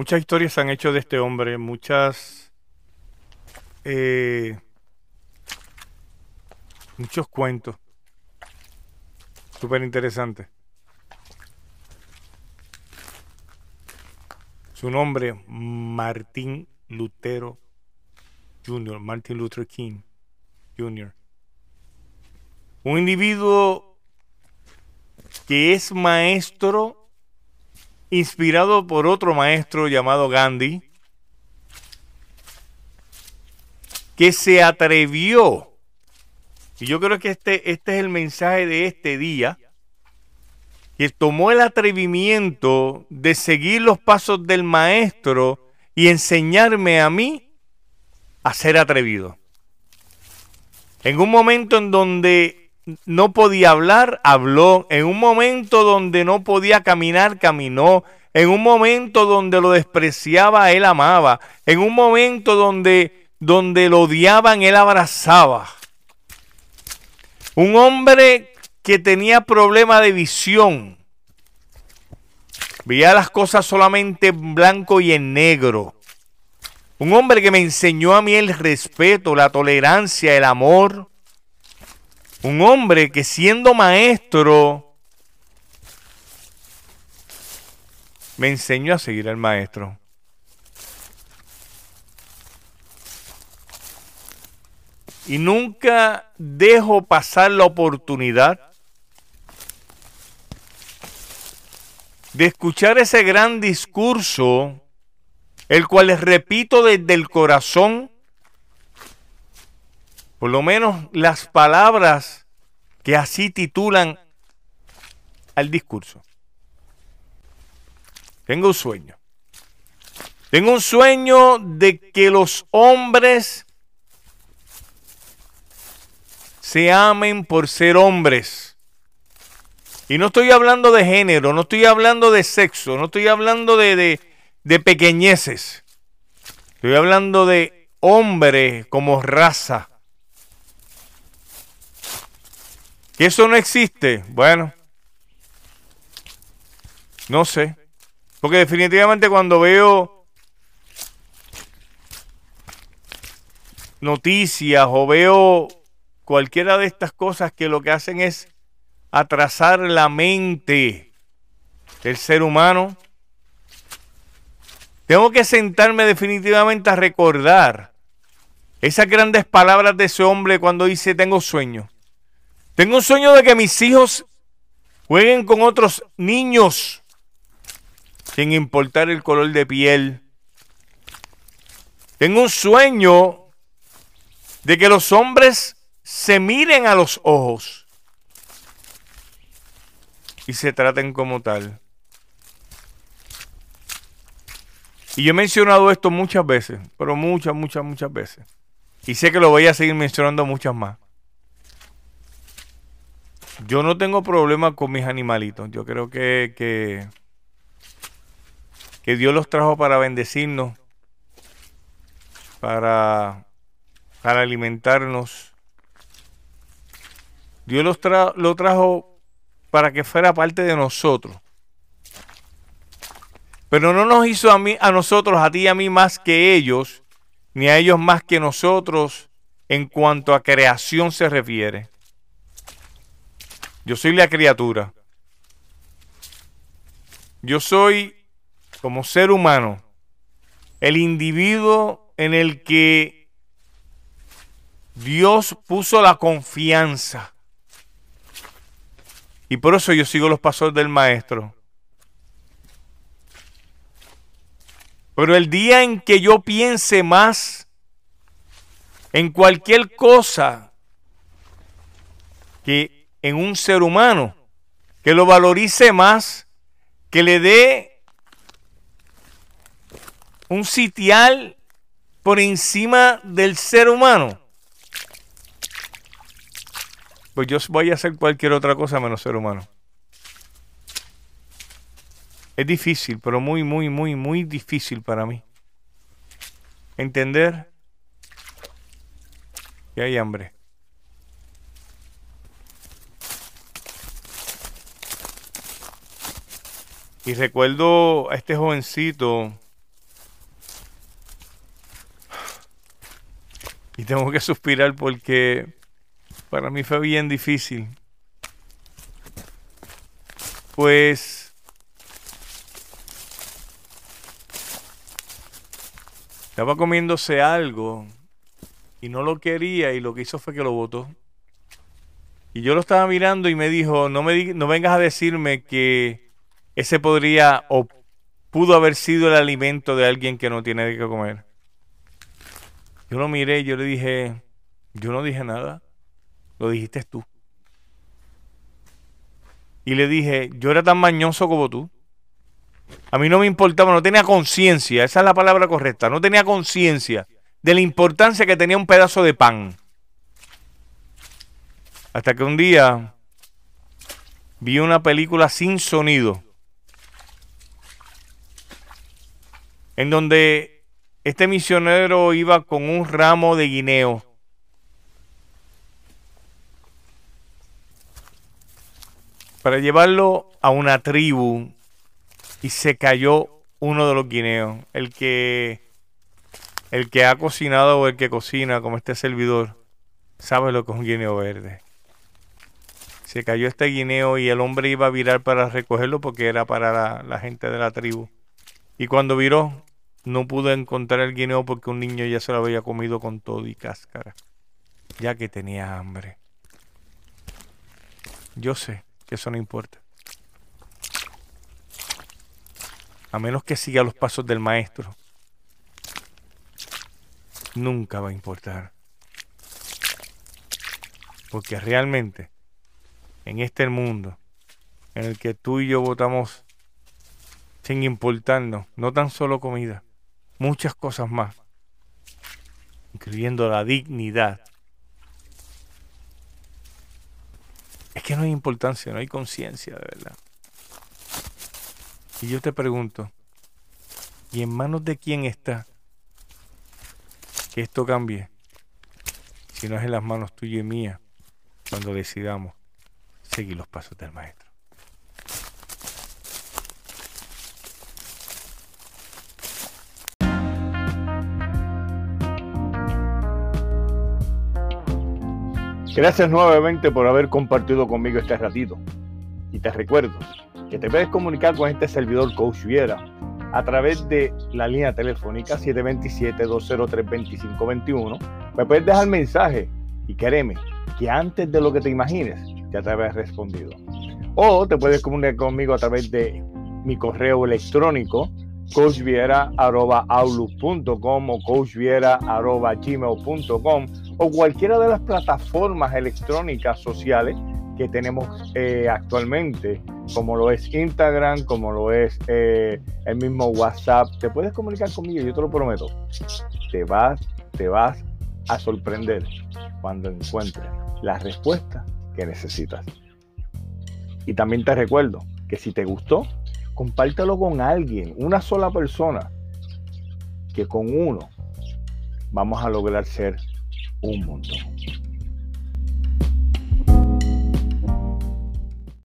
Muchas historias se han hecho de este hombre, muchas... Eh, muchos cuentos. Súper interesante. Su nombre, Martín Lutero Jr., Martin Luther King Jr. Un individuo que es maestro inspirado por otro maestro llamado Gandhi, que se atrevió, y yo creo que este, este es el mensaje de este día, que tomó el atrevimiento de seguir los pasos del maestro y enseñarme a mí a ser atrevido. En un momento en donde no podía hablar, habló. En un momento donde no podía caminar, caminó. En un momento donde lo despreciaba, él amaba. En un momento donde, donde lo odiaban, él abrazaba. Un hombre que tenía problema de visión. Veía las cosas solamente en blanco y en negro. Un hombre que me enseñó a mí el respeto, la tolerancia, el amor. Un hombre que siendo maestro me enseñó a seguir al maestro. Y nunca dejo pasar la oportunidad de escuchar ese gran discurso, el cual les repito desde el corazón, por lo menos las palabras que así titulan al discurso. Tengo un sueño. Tengo un sueño de que los hombres se amen por ser hombres. Y no estoy hablando de género, no estoy hablando de sexo, no estoy hablando de, de, pequeñeces. Estoy hablando de hombre como raza. ¿Que eso no existe? Bueno, no sé. Porque definitivamente cuando veo noticias o veo cualquiera de estas cosas que lo que hacen es atrasar la mente del ser humano, tengo que sentarme definitivamente a recordar esas grandes palabras de ese hombre cuando dice tengo sueño. Tengo un sueño de que mis hijos jueguen con otros niños sin importar el color de piel. Tengo un sueño de que los hombres se miren a los ojos y se traten como tal. Y yo he mencionado esto muchas veces, pero muchas, muchas, muchas veces. Y sé que lo voy a seguir mencionando muchas más. Yo no tengo problema con mis animalitos. Yo creo que, que, Dios los trajo para bendecirnos, para, para alimentarnos. Dios los lo trajo para que fuera parte de nosotros. Pero no nos hizo a, mí, a nosotros, a ti y a mí más que ellos, ni a ellos más que nosotros en cuanto a creación se refiere. Yo soy la criatura. Yo soy, como ser humano, el individuo en el que Dios puso la confianza. Y por eso yo sigo los pasos del maestro. Pero el día en que yo piense más en cualquier cosa que en un ser humano, que lo valorice más, que le dé un sitial por encima del ser humano, pues yo voy a hacer cualquier otra cosa menos ser humano. Es difícil, pero muy, muy, muy, muy difícil para mí. Entender que hay hambre. Y recuerdo a este jovencito. Y tengo que suspirar porque para mí fue bien difícil. Pues estaba comiéndose algo y no lo quería y lo que hizo fue que lo botó. Y yo lo estaba mirando y me dijo, no, me no vengas a decirme que ese podría o pudo haber sido el alimento de alguien que no tiene que comer. Yo lo miré y yo le dije, yo no dije nada, lo dijiste tú. Y le dije, yo era tan mañoso como tú. A mí no me importaba, no tenía conciencia, esa es la palabra correcta, no tenía conciencia de la importancia que tenía un pedazo de pan. Hasta que un día vi una película sin sonido en donde este misionero iba con un ramo de guineo. para llevarlo a una tribu y se cayó uno de los guineos, el que el que ha cocinado o el que cocina como este servidor sabe lo que es un guineo verde. Se cayó este guineo y el hombre iba a virar para recogerlo porque era para la, la gente de la tribu. Y cuando viró, no pude encontrar el guineo porque un niño ya se lo había comido con todo y cáscara, ya que tenía hambre. Yo sé que eso no importa. A menos que siga los pasos del maestro, nunca va a importar. Porque realmente, en este mundo, en el que tú y yo votamos sin importarnos, no tan solo comida, muchas cosas más, incluyendo la dignidad. Es que no hay importancia, no hay conciencia de verdad. Y yo te pregunto, ¿y en manos de quién está que esto cambie? Si no es en las manos tuyas y mías, cuando decidamos seguir los pasos del maestro. Gracias nuevamente por haber compartido conmigo este ratito. Y te recuerdo que te puedes comunicar con este servidor Coach Viera a través de la línea telefónica 727-203-2521. Me puedes dejar mensaje y créeme que antes de lo que te imagines ya te habré respondido. O te puedes comunicar conmigo a través de mi correo electrónico coachviera.outlook.com o coachviera.gmail.com o cualquiera de las plataformas electrónicas sociales que tenemos eh, actualmente, como lo es Instagram, como lo es eh, el mismo WhatsApp. Te puedes comunicar conmigo, yo te lo prometo. Te vas, te vas a sorprender cuando encuentres la respuesta que necesitas. Y también te recuerdo que si te gustó, compártelo con alguien, una sola persona, que con uno vamos a lograr ser un montón.